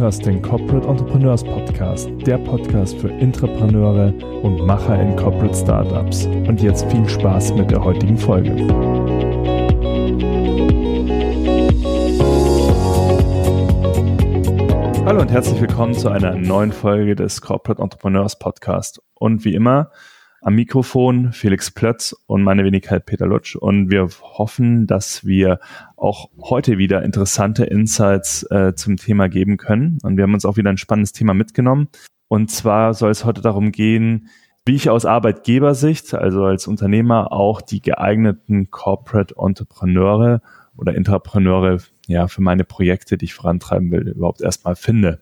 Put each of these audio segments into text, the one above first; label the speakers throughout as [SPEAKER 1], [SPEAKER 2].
[SPEAKER 1] Hörst den Corporate Entrepreneurs Podcast, der Podcast für Intrapreneure und Macher in Corporate Startups. Und jetzt viel Spaß mit der heutigen Folge. Hallo und herzlich willkommen zu einer neuen Folge des Corporate Entrepreneurs Podcast. Und wie immer am Mikrofon Felix Plötz und meine Wenigkeit Peter Lutsch. Und wir hoffen, dass wir auch heute wieder interessante Insights äh, zum Thema geben können. Und wir haben uns auch wieder ein spannendes Thema mitgenommen. Und zwar soll es heute darum gehen, wie ich aus Arbeitgebersicht, also als Unternehmer, auch die geeigneten Corporate Entrepreneure oder Intrapreneure ja, für meine Projekte, die ich vorantreiben will, überhaupt erstmal finde.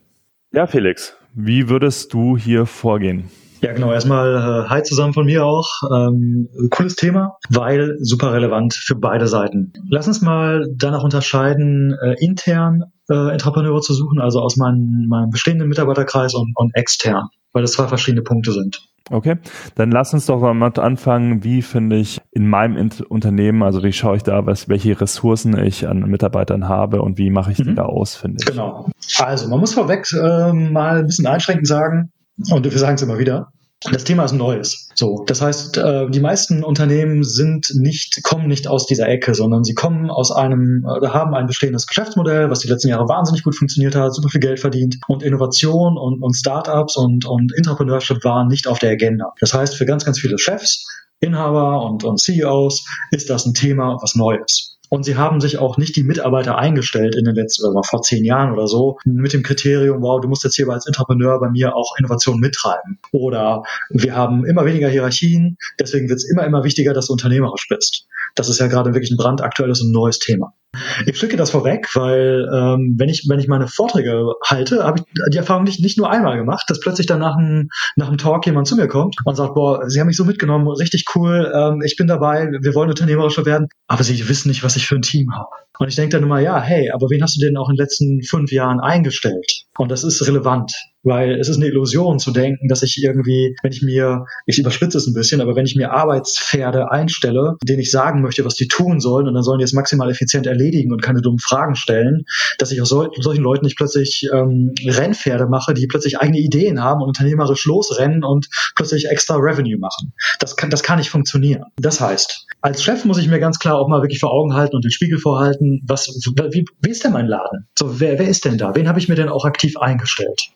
[SPEAKER 1] Ja, Felix, wie würdest du hier vorgehen?
[SPEAKER 2] Ja, genau. Erstmal äh, hi zusammen von mir auch. Ähm, cooles Thema, weil super relevant für beide Seiten. Lass uns mal danach unterscheiden, äh, intern äh, Entrepreneure zu suchen, also aus meinem, meinem bestehenden Mitarbeiterkreis und, und extern, weil das zwei verschiedene Punkte sind.
[SPEAKER 1] Okay, dann lass uns doch mal anfangen, wie finde ich in meinem Int Unternehmen, also wie schaue ich da, was, welche Ressourcen ich an Mitarbeitern habe und wie mache ich die mhm. da aus, finde ich.
[SPEAKER 2] Genau. Also man muss vorweg äh, mal ein bisschen einschränkend sagen, und wir sagen es immer wieder, das Thema ist Neues. So, das heißt, äh, die meisten Unternehmen sind nicht, kommen nicht aus dieser Ecke, sondern sie kommen aus einem, äh, haben ein bestehendes Geschäftsmodell, was die letzten Jahre wahnsinnig gut funktioniert hat, super viel Geld verdient und Innovation und, und Startups und, und Entrepreneurship waren nicht auf der Agenda. Das heißt, für ganz, ganz viele Chefs, Inhaber und, und CEOs ist das ein Thema, was Neues. Und sie haben sich auch nicht die Mitarbeiter eingestellt in den letzten, oder vor zehn Jahren oder so, mit dem Kriterium, wow, du musst jetzt hier als Entrepreneur bei mir auch Innovation mittreiben. Oder wir haben immer weniger Hierarchien, deswegen wird es immer, immer wichtiger, dass du unternehmerisch bist. Das ist ja gerade wirklich ein brandaktuelles und neues Thema. Ich schicke das vorweg, weil ähm, wenn ich wenn ich meine Vorträge halte, habe ich die Erfahrung nicht, nicht nur einmal gemacht, dass plötzlich dann nach einem, nach einem Talk jemand zu mir kommt und sagt, boah, Sie haben mich so mitgenommen, richtig cool, ähm, ich bin dabei, wir wollen unternehmerischer werden, aber Sie wissen nicht, was ich für ein Team habe. Und ich denke dann immer, ja, hey, aber wen hast du denn auch in den letzten fünf Jahren eingestellt? Und das ist relevant, weil es ist eine Illusion zu denken, dass ich irgendwie, wenn ich mir, ich überspitze es ein bisschen, aber wenn ich mir Arbeitspferde einstelle, denen ich sagen möchte, was die tun sollen und dann sollen die es maximal effizient erledigen und keine dummen Fragen stellen, dass ich aus sol solchen Leuten nicht plötzlich ähm, Rennpferde mache, die plötzlich eigene Ideen haben und unternehmerisch losrennen und plötzlich extra Revenue machen. Das kann, das kann nicht funktionieren. Das heißt, als Chef muss ich mir ganz klar auch mal wirklich vor Augen halten und den Spiegel vorhalten, was, wie, wie ist denn mein Laden? So, wer, wer ist denn da? Wen habe ich mir denn auch aktiv eingestellt?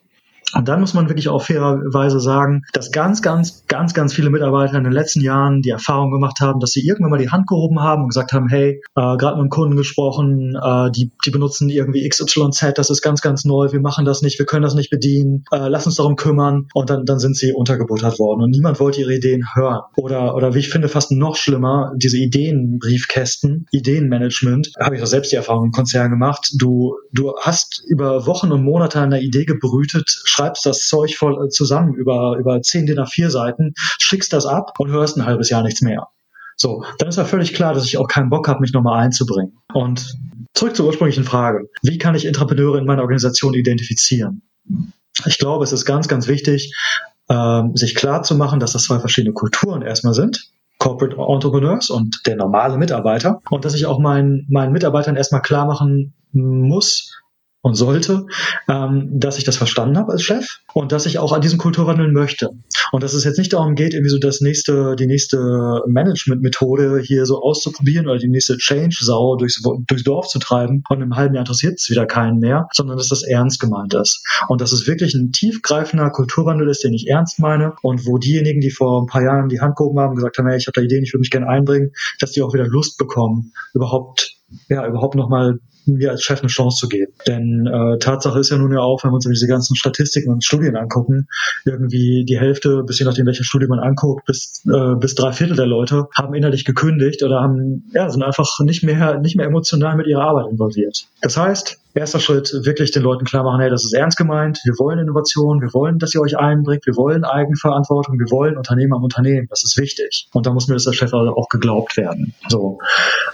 [SPEAKER 2] Und dann muss man wirklich auch fairerweise sagen, dass ganz, ganz, ganz, ganz viele Mitarbeiter in den letzten Jahren die Erfahrung gemacht haben, dass sie irgendwann mal die Hand gehoben haben und gesagt haben, hey, äh, gerade mit einem Kunden gesprochen, äh, die, die benutzen irgendwie XYZ, das ist ganz, ganz neu, wir machen das nicht, wir können das nicht bedienen, äh, lass uns darum kümmern. Und dann, dann sind sie untergebuttert worden und niemand wollte ihre Ideen hören. Oder, oder wie ich finde, fast noch schlimmer, diese Ideenbriefkästen, Ideenmanagement, habe ich auch selbst die Erfahrung im Konzern gemacht. Du, du hast über Wochen und Monate an einer Idee gebrütet, schreibst das Zeug voll äh, zusammen über, über 10 DIN A4 Seiten, schickst das ab und hörst ein halbes Jahr nichts mehr. So, dann ist ja völlig klar, dass ich auch keinen Bock habe, mich nochmal einzubringen. Und zurück zur ursprünglichen Frage. Wie kann ich Entrepreneure in meiner Organisation identifizieren? Ich glaube, es ist ganz, ganz wichtig, ähm, sich klar zu machen, dass das zwei verschiedene Kulturen erstmal sind. Corporate Entrepreneurs und der normale Mitarbeiter. Und dass ich auch meinen, meinen Mitarbeitern erstmal klar machen muss, und sollte, ähm, dass ich das verstanden habe als Chef und dass ich auch an diesem Kulturwandel möchte. Und dass es jetzt nicht darum geht, irgendwie so das nächste, die nächste Management-Methode hier so auszuprobieren oder die nächste Change-Sau durchs, durchs Dorf zu treiben und im halben Jahr interessiert es wieder keinen mehr, sondern dass das ernst gemeint ist. Und dass es wirklich ein tiefgreifender Kulturwandel ist, den ich ernst meine und wo diejenigen, die vor ein paar Jahren die Hand gehoben haben und gesagt haben, hey, ich habe da Ideen, ich würde mich gerne einbringen, dass die auch wieder Lust bekommen, überhaupt ja, überhaupt nochmal mir als Chef eine Chance zu geben. Denn äh, Tatsache ist ja nun ja auch, wenn wir uns diese ganzen Statistiken und Studien angucken, irgendwie die Hälfte, bis je nachdem, welche Studie man anguckt, bis, äh, bis drei Viertel der Leute haben innerlich gekündigt oder haben, ja, sind einfach nicht mehr, nicht mehr emotional mit ihrer Arbeit involviert. Das heißt, erster Schritt, wirklich den Leuten klar machen, hey, das ist ernst gemeint, wir wollen Innovation, wir wollen, dass ihr euch einbringt, wir wollen Eigenverantwortung, wir wollen Unternehmen am Unternehmen, das ist wichtig. Und da muss mir das als Chef also auch geglaubt werden. So,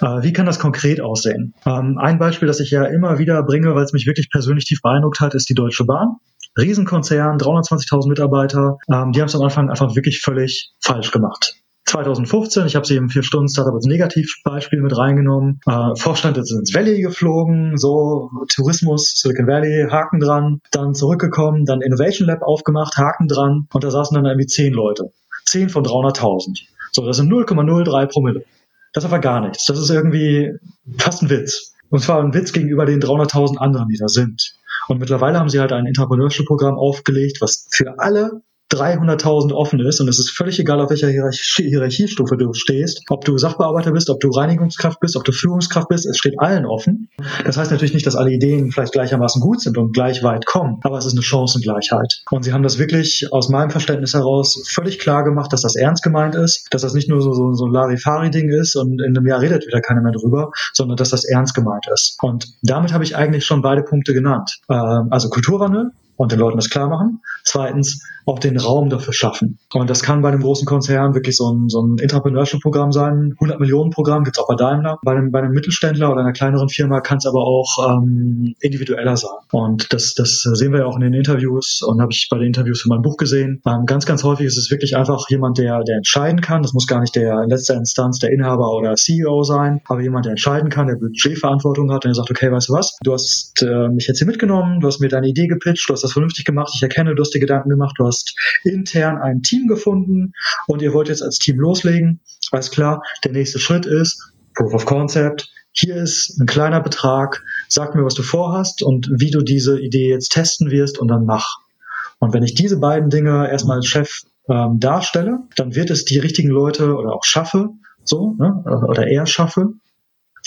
[SPEAKER 2] äh, wie kann das konkret aussehen? Ähm, ein Beispiel, das ich ja immer wieder bringe, weil es mich wirklich persönlich tief beeindruckt hat, ist die Deutsche Bahn. Riesenkonzern, 320.000 Mitarbeiter, ähm, die haben es am Anfang einfach wirklich völlig falsch gemacht 2015, ich habe sie im Vier-Stunden-Startup als Negativbeispiel mit reingenommen. Äh, Vorstand ist ins Valley geflogen, so Tourismus, Silicon Valley, Haken dran, dann zurückgekommen, dann Innovation Lab aufgemacht, Haken dran und da saßen dann irgendwie zehn Leute. Zehn von 300.000. So, das sind 0,03 Promille. Das ist aber gar nichts. Das ist irgendwie fast ein Witz. Und zwar ein Witz gegenüber den 300.000 anderen, die da sind. Und mittlerweile haben sie halt ein Entrepreneurship-Programm aufgelegt, was für alle 300.000 offen ist und es ist völlig egal, auf welcher Hierarchie Hierarchiestufe du stehst, ob du Sachbearbeiter bist, ob du Reinigungskraft bist, ob du Führungskraft bist, es steht allen offen. Das heißt natürlich nicht, dass alle Ideen vielleicht gleichermaßen gut sind und gleich weit kommen, aber es ist eine Chancengleichheit. Und sie haben das wirklich aus meinem Verständnis heraus völlig klar gemacht, dass das ernst gemeint ist, dass das nicht nur so, so, so ein Larifari-Ding ist und in einem Jahr redet wieder keiner mehr drüber, sondern dass das ernst gemeint ist. Und damit habe ich eigentlich schon beide Punkte genannt. Ähm, also Kulturwandel, und den Leuten das klar machen. Zweitens, auch den Raum dafür schaffen. Und das kann bei einem großen Konzern wirklich so ein, so ein Entrepreneurship-Programm sein. 100 Millionen Programm gibt's auch bei Daimler. Bei einem, bei einem Mittelständler oder einer kleineren Firma kann es aber auch ähm, individueller sein. Und das, das sehen wir ja auch in den Interviews und habe ich bei den Interviews für mein Buch gesehen. Ähm, ganz, ganz häufig ist es wirklich einfach jemand, der, der entscheiden kann. Das muss gar nicht der in letzter Instanz der Inhaber oder CEO sein, aber jemand, der entscheiden kann, der Budgetverantwortung hat und der sagt, okay, weißt du was, du hast äh, mich jetzt hier mitgenommen, du hast mir deine Idee gepitcht, du hast das vernünftig gemacht, ich erkenne, du hast dir Gedanken gemacht, du hast intern ein Team gefunden und ihr wollt jetzt als Team loslegen. Alles klar, der nächste Schritt ist Proof of Concept. Hier ist ein kleiner Betrag, sag mir, was du vorhast und wie du diese Idee jetzt testen wirst und dann mach. Und wenn ich diese beiden Dinge erstmal als Chef ähm, darstelle, dann wird es die richtigen Leute oder auch schaffe, so, ne, oder eher schaffe,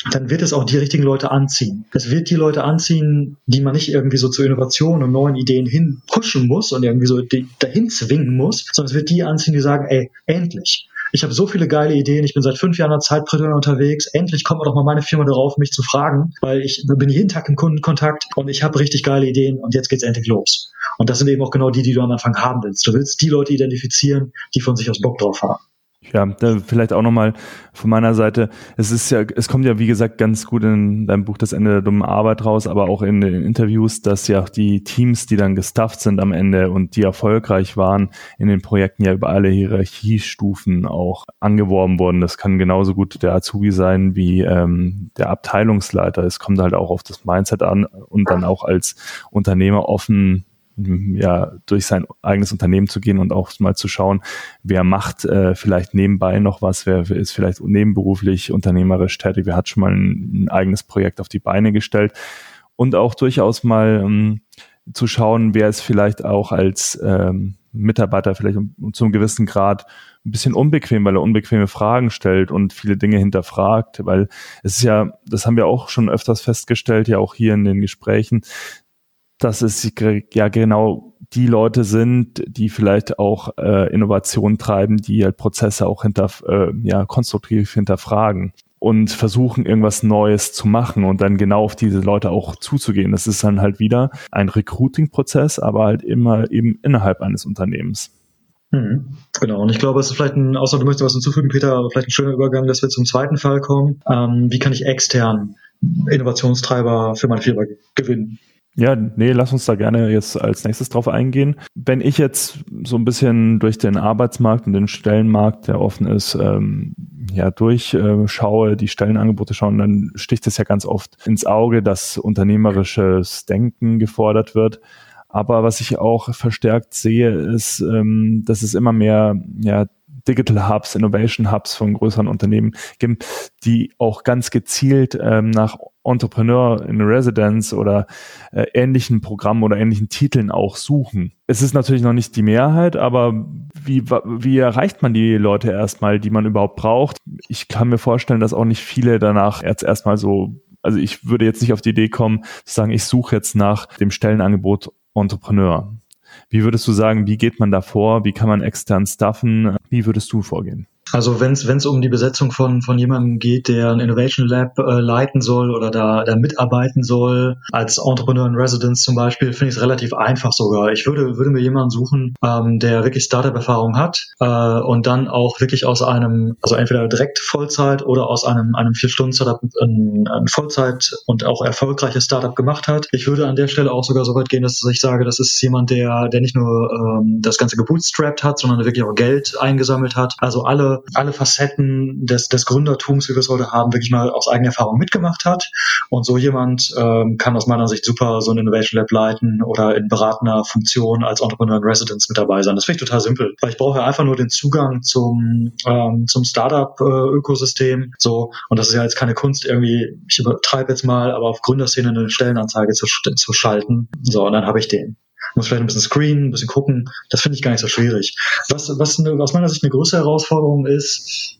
[SPEAKER 2] dann wird es auch die richtigen Leute anziehen. Es wird die Leute anziehen, die man nicht irgendwie so zu Innovationen und neuen Ideen hin pushen muss und irgendwie so dahin zwingen muss, sondern es wird die anziehen, die sagen, ey, endlich. Ich habe so viele geile Ideen, ich bin seit fünf Jahren als unterwegs, endlich kommt doch mal meine Firma darauf, mich zu fragen, weil ich bin jeden Tag im Kundenkontakt und ich habe richtig geile Ideen und jetzt geht's endlich los. Und das sind eben auch genau die, die du am Anfang haben willst. Du willst die Leute identifizieren, die von sich aus Bock drauf haben.
[SPEAKER 1] Ja, vielleicht auch nochmal von meiner Seite. Es ist ja, es kommt ja wie gesagt ganz gut in deinem Buch Das Ende der dummen Arbeit raus, aber auch in den Interviews, dass ja die Teams, die dann gestafft sind am Ende und die erfolgreich waren, in den Projekten ja über alle Hierarchiestufen auch angeworben wurden. Das kann genauso gut der Azubi sein wie ähm, der Abteilungsleiter. Es kommt halt auch auf das Mindset an und dann auch als Unternehmer offen ja, durch sein eigenes Unternehmen zu gehen und auch mal zu schauen, wer macht äh, vielleicht nebenbei noch was, wer ist vielleicht nebenberuflich unternehmerisch tätig, wer hat schon mal ein, ein eigenes Projekt auf die Beine gestellt. Und auch durchaus mal ähm, zu schauen, wer ist vielleicht auch als ähm, Mitarbeiter vielleicht um, um zum gewissen Grad ein bisschen unbequem, weil er unbequeme Fragen stellt und viele Dinge hinterfragt, weil es ist ja, das haben wir auch schon öfters festgestellt, ja auch hier in den Gesprächen, dass es ja genau die Leute sind, die vielleicht auch äh, Innovationen treiben, die halt Prozesse auch hinter, äh, ja, konstruktiv hinterfragen und versuchen, irgendwas Neues zu machen und dann genau auf diese Leute auch zuzugehen. Das ist dann halt wieder ein Recruiting-Prozess, aber halt immer eben innerhalb eines Unternehmens.
[SPEAKER 2] Mhm, genau, und ich glaube, es ist vielleicht ein, außer du möchtest was hinzufügen, Peter, aber vielleicht ein schöner Übergang, dass wir zum zweiten Fall kommen. Ähm, wie kann ich extern Innovationstreiber für meine Firma gewinnen?
[SPEAKER 1] Ja, nee, lass uns da gerne jetzt als nächstes drauf eingehen. Wenn ich jetzt so ein bisschen durch den Arbeitsmarkt und den Stellenmarkt, der offen ist, ähm, ja, durchschaue, die Stellenangebote schauen, dann sticht es ja ganz oft ins Auge, dass unternehmerisches Denken gefordert wird. Aber was ich auch verstärkt sehe, ist, ähm, dass es immer mehr ja, Digital Hubs, Innovation Hubs von größeren Unternehmen gibt, die auch ganz gezielt ähm, nach Entrepreneur in Residence oder äh, ähnlichen Programmen oder ähnlichen Titeln auch suchen. Es ist natürlich noch nicht die Mehrheit, aber wie, wie erreicht man die Leute erstmal, die man überhaupt braucht? Ich kann mir vorstellen, dass auch nicht viele danach jetzt erstmal so, also ich würde jetzt nicht auf die Idee kommen, zu sagen, ich suche jetzt nach dem Stellenangebot Entrepreneur. Wie würdest du sagen, wie geht man da vor? Wie kann man extern staffen? Wie würdest du vorgehen?
[SPEAKER 2] Also wenn es um die Besetzung von, von jemandem geht, der ein Innovation Lab äh, leiten soll oder da, da mitarbeiten soll, als Entrepreneur in Residence zum Beispiel, finde ich es relativ einfach sogar. Ich würde, würde mir jemanden suchen, ähm, der wirklich Startup-Erfahrung hat äh, und dann auch wirklich aus einem, also entweder direkt Vollzeit oder aus einem, einem Vier-Stunden-Startup ein, ein Vollzeit und auch erfolgreiches Startup gemacht hat. Ich würde an der Stelle auch sogar so weit gehen, dass ich sage, das ist jemand, der, der nicht nur ähm, das Ganze gebootstrapped hat, sondern wirklich auch Geld eingesammelt hat. Also alle alle, Facetten des, des Gründertums, wie wir es heute haben, wirklich mal aus eigener Erfahrung mitgemacht hat. Und so jemand ähm, kann aus meiner Sicht super so ein Innovation Lab leiten oder in beratender Funktion als Entrepreneur in Residence mit dabei sein. Das finde ich total simpel, weil ich brauche ja einfach nur den Zugang zum, ähm, zum Startup-Ökosystem. so, und das ist ja jetzt keine Kunst, irgendwie, ich übertreibe jetzt mal, aber auf Gründerszene eine Stellenanzeige zu, zu schalten. So, und dann habe ich den muss vielleicht ein bisschen screenen, ein bisschen gucken. Das finde ich gar nicht so schwierig. Was, was eine, aus meiner Sicht eine größere Herausforderung ist,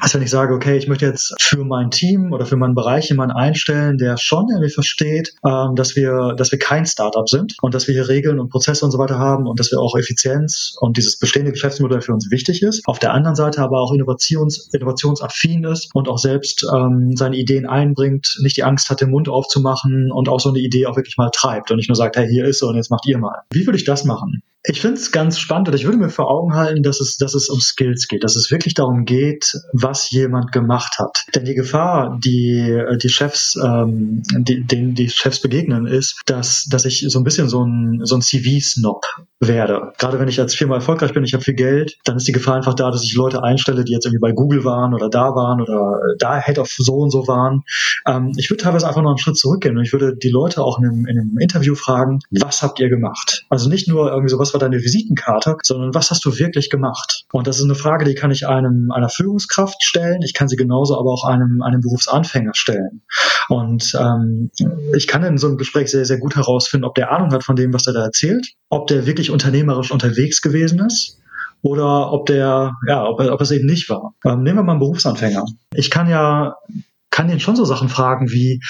[SPEAKER 2] also wenn ich sage, okay, ich möchte jetzt für mein Team oder für meinen Bereich jemanden einstellen, der schon irgendwie versteht, ähm, dass wir, dass wir kein Startup sind und dass wir hier Regeln und Prozesse und so weiter haben und dass wir auch Effizienz und dieses bestehende Geschäftsmodell für uns wichtig ist. Auf der anderen Seite aber auch innovations, innovationsaffin ist und auch selbst ähm, seine Ideen einbringt, nicht die Angst hat, den Mund aufzumachen und auch so eine Idee auch wirklich mal treibt und nicht nur sagt, hey, hier ist so und jetzt macht ihr mal. Wie würde ich das machen? Ich finde es ganz spannend und ich würde mir vor Augen halten, dass es, dass es um Skills geht, dass es wirklich darum geht, was jemand gemacht hat. Denn die Gefahr, die die Chefs, ähm, die, denen die Chefs begegnen, ist, dass, dass ich so ein bisschen so ein, so ein CV-Snob werde. Gerade wenn ich als Firma erfolgreich bin, ich habe viel Geld, dann ist die Gefahr einfach da, dass ich Leute einstelle, die jetzt irgendwie bei Google waren oder da waren oder da Head of so und so waren. Ähm, ich würde teilweise einfach noch einen Schritt zurückgehen und ich würde die Leute auch in einem, in einem Interview fragen, was habt ihr gemacht? Also nicht nur irgendwie so, was war deine Visitenkarte, sondern was hast du wirklich gemacht? Und das ist eine Frage, die kann ich einem einer Führungskraft stellen. Ich kann sie genauso aber auch einem, einem Berufsanfänger stellen. Und ähm, ich kann in so einem Gespräch sehr, sehr gut herausfinden, ob der Ahnung hat von dem, was er da erzählt, ob der wirklich unternehmerisch unterwegs gewesen ist oder ob der, ja, ob ob es eben nicht war. Ähm, nehmen wir mal einen Berufsanfänger. Ich kann ja, kann den schon so Sachen fragen wie,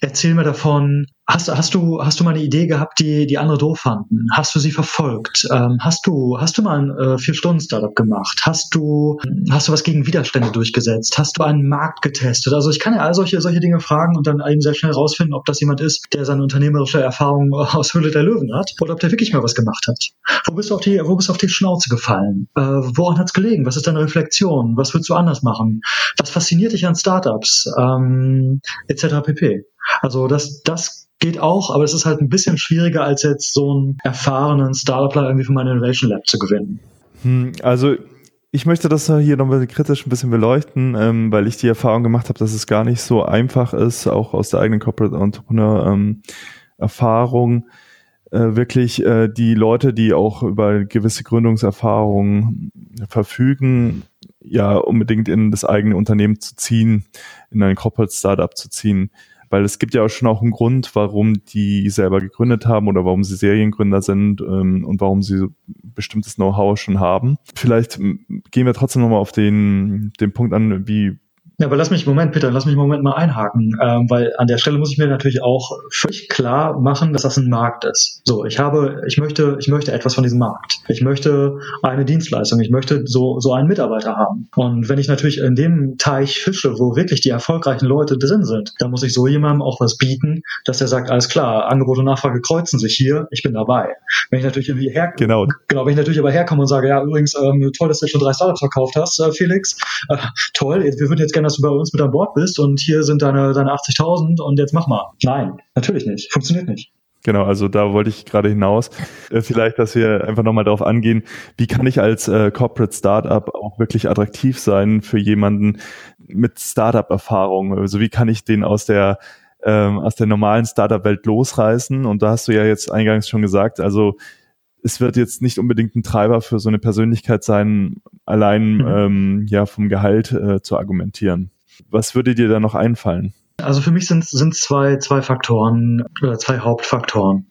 [SPEAKER 2] erzähl mir davon, Hast, hast du hast du mal eine Idee gehabt, die die andere doof fanden? Hast du sie verfolgt? Ähm, hast du hast du mal ein äh, vier Stunden Startup gemacht? Hast du hast du was gegen Widerstände durchgesetzt? Hast du einen Markt getestet? Also ich kann ja all solche solche Dinge fragen und dann eben sehr schnell rausfinden, ob das jemand ist, der seine unternehmerische Erfahrung aus Höhle der Löwen hat oder ob der wirklich mal was gemacht hat. Wo bist du auf die wo bist du auf die Schnauze gefallen? Äh, woran hat's gelegen? Was ist deine Reflexion? Was würdest du anders machen? Was fasziniert dich an Startups? Ähm, etc. pp. Also das das geht auch, aber es ist halt ein bisschen schwieriger, als jetzt so einen erfahrenen Startupler irgendwie für meine Innovation Lab zu gewinnen.
[SPEAKER 1] Hm, also ich möchte das hier nochmal kritisch ein bisschen beleuchten, ähm, weil ich die Erfahrung gemacht habe, dass es gar nicht so einfach ist, auch aus der eigenen Corporate Entrepreneur ähm, Erfahrung, äh, wirklich äh, die Leute, die auch über gewisse Gründungserfahrungen verfügen, ja unbedingt in das eigene Unternehmen zu ziehen, in ein Corporate Startup zu ziehen weil es gibt ja auch schon auch einen Grund, warum die selber gegründet haben oder warum sie Seriengründer sind ähm, und warum sie bestimmtes Know-how schon haben. Vielleicht gehen wir trotzdem nochmal auf den, den Punkt an, wie
[SPEAKER 2] ja, aber lass mich, Moment, Peter, lass mich einen Moment mal einhaken, ähm, weil an der Stelle muss ich mir natürlich auch völlig klar machen, dass das ein Markt ist. So, ich habe, ich möchte, ich möchte etwas von diesem Markt. Ich möchte eine Dienstleistung. Ich möchte so, so einen Mitarbeiter haben. Und wenn ich natürlich in dem Teich fische, wo wirklich die erfolgreichen Leute drin sind, dann muss ich so jemandem auch was bieten, dass der sagt, alles klar, Angebot und Nachfrage kreuzen sich hier, ich bin dabei. Wenn ich natürlich irgendwie her,
[SPEAKER 1] genau.
[SPEAKER 2] genau, wenn ich natürlich aber herkomme und sage, ja, übrigens, ähm, toll, dass du schon drei Startups verkauft hast, äh, Felix, äh, toll, wir würden jetzt gerne dass du bei uns mit an Bord bist und hier sind deine, deine 80.000 und jetzt mach mal. Nein, natürlich nicht. Funktioniert nicht.
[SPEAKER 1] Genau, also da wollte ich gerade hinaus. Äh, vielleicht, dass wir einfach nochmal darauf angehen, wie kann ich als äh, Corporate Startup auch wirklich attraktiv sein für jemanden mit Startup-Erfahrung? Also wie kann ich den aus der ähm, aus der normalen Startup-Welt losreißen? Und da hast du ja jetzt eingangs schon gesagt, also es wird jetzt nicht unbedingt ein Treiber für so eine Persönlichkeit sein, allein mhm. ähm, ja vom Gehalt äh, zu argumentieren. Was würde dir da noch einfallen?
[SPEAKER 2] Also für mich sind sind zwei zwei Faktoren oder zwei Hauptfaktoren.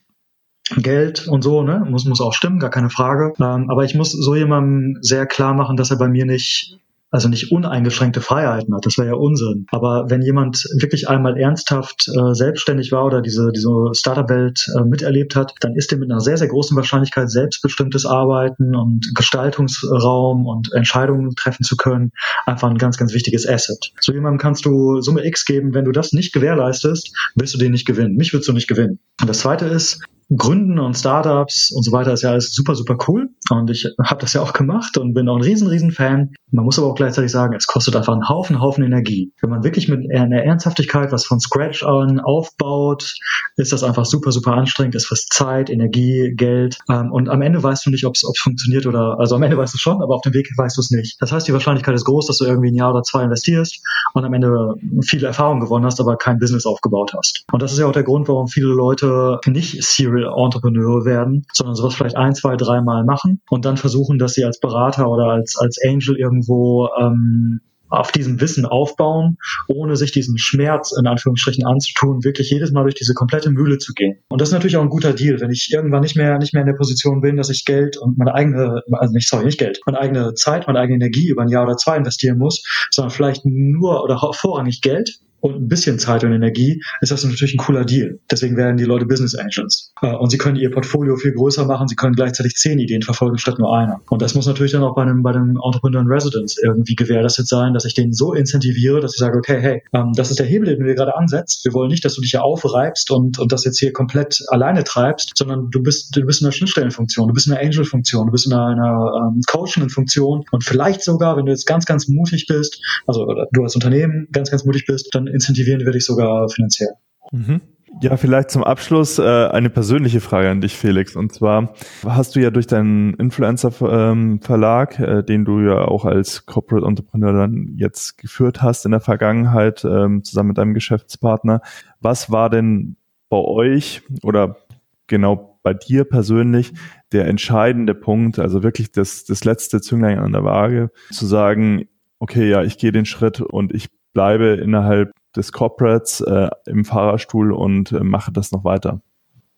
[SPEAKER 2] Geld und so, ne, muss, muss auch stimmen, gar keine Frage. Ähm, aber ich muss so jemandem sehr klar machen, dass er bei mir nicht also nicht uneingeschränkte Freiheiten hat, das wäre ja Unsinn. Aber wenn jemand wirklich einmal ernsthaft äh, selbstständig war oder diese, diese Startup-Welt äh, miterlebt hat, dann ist er mit einer sehr, sehr großen Wahrscheinlichkeit selbstbestimmtes Arbeiten und Gestaltungsraum und Entscheidungen treffen zu können, einfach ein ganz, ganz wichtiges Asset. So jemandem kannst du Summe X geben, wenn du das nicht gewährleistest, wirst du den nicht gewinnen. Mich wirst du nicht gewinnen. Und das zweite ist, Gründen und Startups und so weiter ist ja alles super, super cool. Und ich habe das ja auch gemacht und bin auch ein riesen, riesen Fan. Man muss aber auch gleichzeitig sagen, es kostet einfach einen Haufen, Haufen Energie. Wenn man wirklich mit einer Ernsthaftigkeit was von Scratch an aufbaut, ist das einfach super, super anstrengend. Es frisst Zeit, Energie, Geld. Ähm, und am Ende weißt du nicht, ob es funktioniert oder, also am Ende weißt du schon, aber auf dem Weg weißt du es nicht. Das heißt, die Wahrscheinlichkeit ist groß, dass du irgendwie ein Jahr oder zwei investierst und am Ende viele Erfahrungen gewonnen hast, aber kein Business aufgebaut hast. Und das ist ja auch der Grund, warum viele Leute nicht Serial Entrepreneure werden, sondern sowas vielleicht ein, zwei, dreimal machen und dann versuchen, dass sie als Berater oder als, als Angel irgendwo ähm, auf diesem Wissen aufbauen, ohne sich diesen Schmerz in Anführungsstrichen anzutun, wirklich jedes Mal durch diese komplette Mühle zu gehen. Und das ist natürlich auch ein guter Deal, wenn ich irgendwann nicht mehr nicht mehr in der Position bin, dass ich Geld und meine eigene, also nicht sorry, nicht Geld, meine eigene Zeit, meine eigene Energie über ein Jahr oder zwei investieren muss, sondern vielleicht nur oder vorrangig Geld und ein bisschen Zeit und Energie, ist das natürlich ein cooler Deal. Deswegen werden die Leute Business Angels. Äh, und sie können ihr Portfolio viel größer machen, sie können gleichzeitig zehn Ideen verfolgen statt nur einer. Und das muss natürlich dann auch bei einem, bei einem Entrepreneur in Residence irgendwie gewährleistet sein, dass ich den so incentiviere, dass ich sage, okay, hey, ähm, das ist der Hebel, den dir gerade ansetzt. Wir wollen nicht, dass du dich hier aufreibst und, und das jetzt hier komplett alleine treibst, sondern du bist, du bist in einer Schnittstellenfunktion, du bist in einer Angel-Funktion, du bist in einer, einer ähm, coachenden Funktion und vielleicht sogar, wenn du jetzt ganz, ganz mutig bist, also du als Unternehmen ganz, ganz mutig bist, dann incentivieren wir dich sogar finanziell.
[SPEAKER 1] Mhm. Ja, vielleicht zum Abschluss äh, eine persönliche Frage an dich, Felix. Und zwar hast du ja durch deinen Influencer-Verlag, ähm, äh, den du ja auch als Corporate Entrepreneur dann jetzt geführt hast in der Vergangenheit, ähm, zusammen mit deinem Geschäftspartner. Was war denn bei euch oder genau bei dir persönlich der entscheidende Punkt, also wirklich das, das letzte Zünglein an der Waage, zu sagen, okay, ja, ich gehe den Schritt und ich bleibe innerhalb des Corporates äh, im Fahrerstuhl und äh, mache das noch weiter.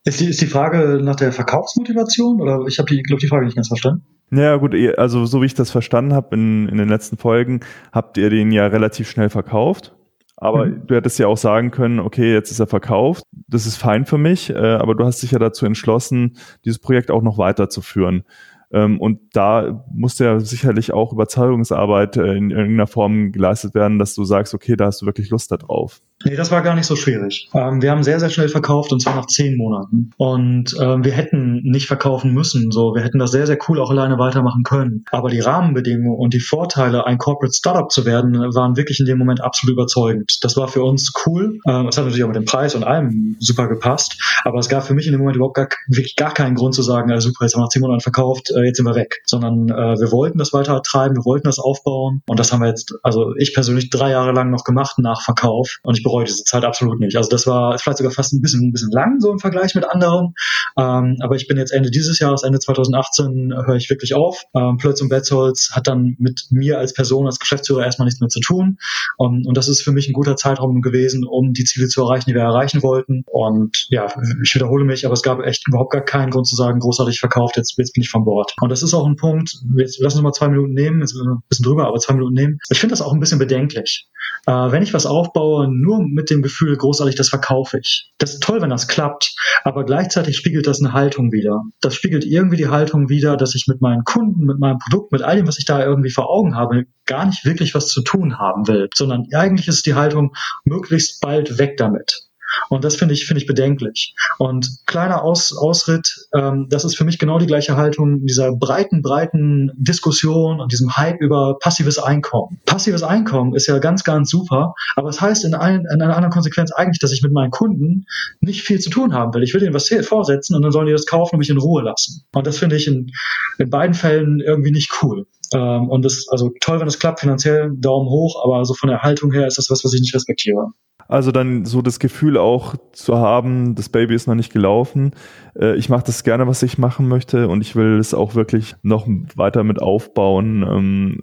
[SPEAKER 2] Ist die, ist die Frage nach der Verkaufsmotivation oder ich habe die, glaube die Frage nicht ganz verstanden.
[SPEAKER 1] Ja gut, also so wie ich das verstanden habe in, in den letzten Folgen, habt ihr den ja relativ schnell verkauft. Aber mhm. du hättest ja auch sagen können, okay, jetzt ist er verkauft, das ist fein für mich, äh, aber du hast dich ja dazu entschlossen, dieses Projekt auch noch weiterzuführen. Ähm, und da muss ja sicherlich auch Überzeugungsarbeit äh, in irgendeiner Form geleistet werden, dass du sagst, okay, da hast du wirklich Lust darauf.
[SPEAKER 2] Nee, das war gar nicht so schwierig. Ähm, wir haben sehr, sehr schnell verkauft und zwar nach zehn Monaten. Und ähm, wir hätten nicht verkaufen müssen. So, wir hätten das sehr, sehr cool auch alleine weitermachen können. Aber die Rahmenbedingungen und die Vorteile, ein Corporate Startup zu werden, waren wirklich in dem Moment absolut überzeugend. Das war für uns cool. Ähm, es hat natürlich auch mit dem Preis und allem super gepasst. Aber es gab für mich in dem Moment überhaupt gar, wirklich gar keinen Grund zu sagen, also super, jetzt haben wir nach zehn Monaten verkauft, äh, jetzt sind wir weg. Sondern äh, wir wollten das weiter treiben, wir wollten das aufbauen. Und das haben wir jetzt, also ich persönlich drei Jahre lang noch gemacht nach Verkauf. Und ich bereue diese Zeit absolut nicht. Also das war vielleicht sogar fast ein bisschen, ein bisschen lang so im Vergleich mit anderen. Ähm, aber ich bin jetzt Ende dieses Jahres, Ende 2018, höre ich wirklich auf. Ähm, Plötz und Betzold hat dann mit mir als Person, als Geschäftsführer erstmal nichts mehr zu tun. Um, und das ist für mich ein guter Zeitraum gewesen, um die Ziele zu erreichen, die wir erreichen wollten. Und ja, ich wiederhole mich, aber es gab echt überhaupt gar keinen Grund zu sagen, großartig verkauft, jetzt, jetzt bin ich von Bord. Und das ist auch ein Punkt, jetzt lassen wir mal zwei Minuten nehmen, jetzt ein bisschen drüber, aber zwei Minuten nehmen. Ich finde das auch ein bisschen bedenklich. Äh, wenn ich was aufbaue, nur mit dem Gefühl, großartig, das verkaufe ich. Das ist toll, wenn das klappt, aber gleichzeitig spiegelt das eine Haltung wieder. Das spiegelt irgendwie die Haltung wieder, dass ich mit meinen Kunden, mit meinem Produkt, mit all dem, was ich da irgendwie vor Augen habe, gar nicht wirklich was zu tun haben will, sondern eigentlich ist die Haltung möglichst bald weg damit. Und das finde ich, finde ich bedenklich. Und kleiner Aus, Ausritt, ähm, das ist für mich genau die gleiche Haltung dieser breiten, breiten Diskussion und diesem Hype über passives Einkommen. Passives Einkommen ist ja ganz, ganz super, aber es heißt in, ein, in einer anderen Konsequenz eigentlich, dass ich mit meinen Kunden nicht viel zu tun haben will. Ich will ihnen was vorsetzen und dann sollen die das kaufen und mich in Ruhe lassen. Und das finde ich in, in beiden Fällen irgendwie nicht cool. Ähm, und das, also toll, wenn es klappt, finanziell Daumen hoch, aber so von der Haltung her ist das was, was ich nicht respektiere.
[SPEAKER 1] Also dann so das Gefühl auch zu haben, das Baby ist noch nicht gelaufen. Äh, ich mache das gerne, was ich machen möchte und ich will es auch wirklich noch weiter mit aufbauen ähm,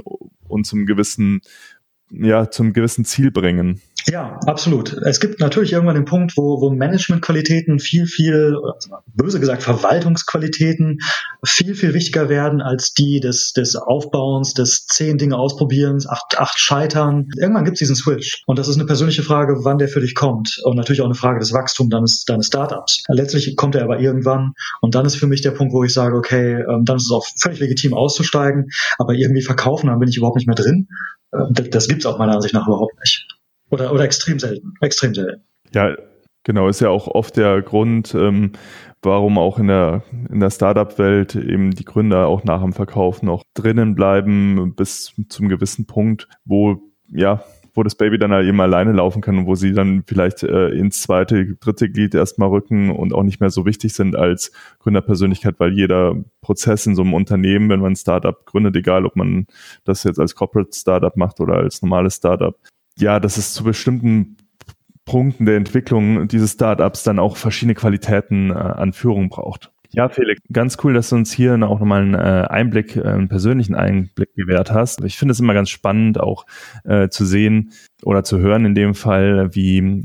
[SPEAKER 1] und zum gewissen, ja, zum gewissen Ziel bringen.
[SPEAKER 2] Ja, absolut. Es gibt natürlich irgendwann den Punkt, wo, wo Managementqualitäten viel, viel, böse gesagt, Verwaltungsqualitäten viel, viel wichtiger werden als die des, des Aufbauens, des zehn Dinge ausprobierens, acht, acht Scheitern. Irgendwann gibt es diesen Switch. Und das ist eine persönliche Frage, wann der für dich kommt. Und natürlich auch eine Frage des Wachstums deines, deines Startups. Letztlich kommt er aber irgendwann. Und dann ist für mich der Punkt, wo ich sage, okay, ähm, dann ist es auch völlig legitim auszusteigen. Aber irgendwie verkaufen, dann bin ich überhaupt nicht mehr drin. Äh, das gibt's auch meiner Ansicht nach überhaupt nicht. Oder, oder extrem selten. Extrem selten.
[SPEAKER 1] Ja, genau, ist ja auch oft der Grund, ähm, warum auch in der, in der Startup-Welt eben die Gründer auch nach dem Verkauf noch drinnen bleiben bis zum gewissen Punkt, wo ja wo das Baby dann halt eben alleine laufen kann und wo sie dann vielleicht äh, ins zweite, dritte Glied erstmal rücken und auch nicht mehr so wichtig sind als Gründerpersönlichkeit, weil jeder Prozess in so einem Unternehmen, wenn man ein Startup gründet, egal ob man das jetzt als Corporate Startup macht oder als normales Startup, ja, dass es zu bestimmten Punkten der Entwicklung dieses Startups dann auch verschiedene Qualitäten äh, an Führung braucht. Ja, Felix, ganz cool, dass du uns hier auch nochmal einen äh, Einblick, äh, einen persönlichen Einblick gewährt hast. Ich finde es immer ganz spannend, auch äh, zu sehen oder zu hören in dem Fall, wie,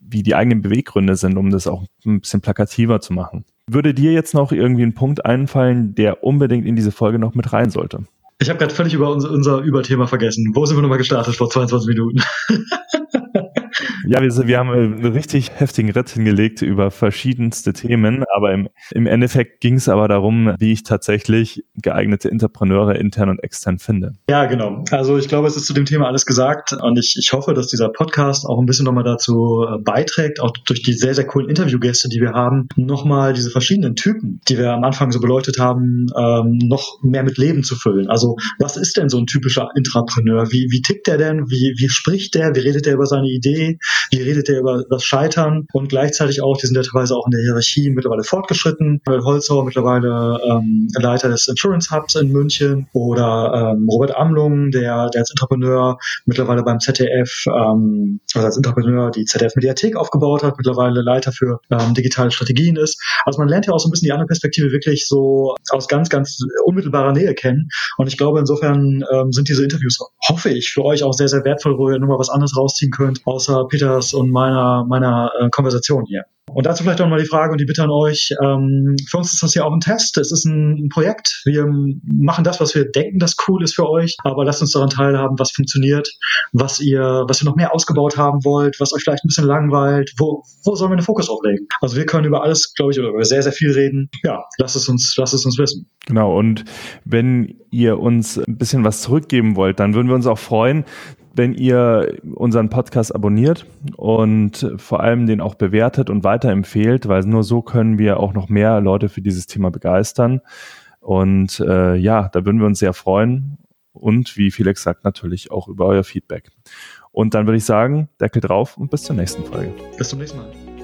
[SPEAKER 1] wie die eigenen Beweggründe sind, um das auch ein bisschen plakativer zu machen. Würde dir jetzt noch irgendwie ein Punkt einfallen, der unbedingt in diese Folge noch mit rein sollte?
[SPEAKER 2] Ich habe gerade völlig über unser, unser Überthema vergessen. Wo sind wir nochmal gestartet vor 22 Minuten?
[SPEAKER 1] Ja, wir, wir haben einen richtig heftigen Ritt hingelegt über verschiedenste Themen, aber im, im Endeffekt ging es aber darum, wie ich tatsächlich geeignete Entrepreneure intern und extern finde.
[SPEAKER 2] Ja, genau. Also ich glaube, es ist zu dem Thema alles gesagt und ich, ich hoffe, dass dieser Podcast auch ein bisschen nochmal dazu äh, beiträgt, auch durch die sehr, sehr coolen Interviewgäste, die wir haben, nochmal diese verschiedenen Typen, die wir am Anfang so beleuchtet haben, ähm, noch mehr mit Leben zu füllen. Also was ist denn so ein typischer Entrepreneur? Wie, wie tickt der denn? Wie, wie spricht der? Wie redet der über seine Idee? Wie redet er über das Scheitern und gleichzeitig auch, die sind ja teilweise auch in der Hierarchie mittlerweile fortgeschritten. Holzhauer mittlerweile ähm, Leiter des Insurance Hubs in München oder ähm, Robert Amlung, der, der als Entrepreneur mittlerweile beim ZDF, ähm, also als Entrepreneur die ZDF-Mediathek aufgebaut hat, mittlerweile Leiter für ähm, digitale Strategien ist. Also man lernt ja auch so ein bisschen die andere Perspektive wirklich so aus ganz, ganz unmittelbarer Nähe kennen. Und ich glaube, insofern ähm, sind diese Interviews, hoffe ich, für euch auch sehr, sehr wertvoll, wo ihr nochmal was anderes rausziehen könnt, außer Peters und meiner, meiner äh, Konversation hier. Und dazu vielleicht auch mal die Frage und die Bitte an euch. Ähm, für uns ist das ja auch ein Test. Es ist ein Projekt. Wir machen das, was wir denken, das cool ist für euch. Aber lasst uns daran teilhaben, was funktioniert, was ihr, was ihr noch mehr ausgebaut haben wollt, was euch vielleicht ein bisschen langweilt. Wo, wo sollen wir den Fokus auflegen? Also wir können über alles, glaube ich, oder über sehr, sehr viel reden. Ja, lasst es uns, lasst es uns wissen.
[SPEAKER 1] Genau. Und wenn ihr uns ein bisschen was zurückgeben wollt, dann würden wir uns auch freuen, wenn ihr unseren Podcast abonniert und vor allem den auch bewertet und weiterempfehlt, weil nur so können wir auch noch mehr Leute für dieses Thema begeistern. Und äh, ja, da würden wir uns sehr freuen und wie Felix sagt, natürlich auch über euer Feedback. Und dann würde ich sagen, Deckel drauf und bis zur nächsten Folge.
[SPEAKER 2] Bis zum nächsten Mal.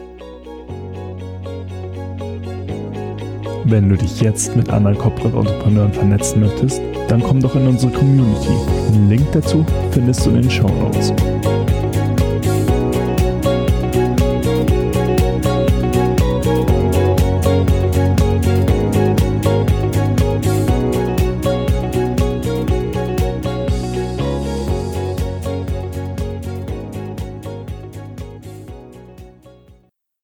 [SPEAKER 1] Wenn du dich jetzt mit anderen Corporate Entrepreneuren vernetzen möchtest, dann komm doch in unsere Community. Den Link dazu findest du in den Show Notes.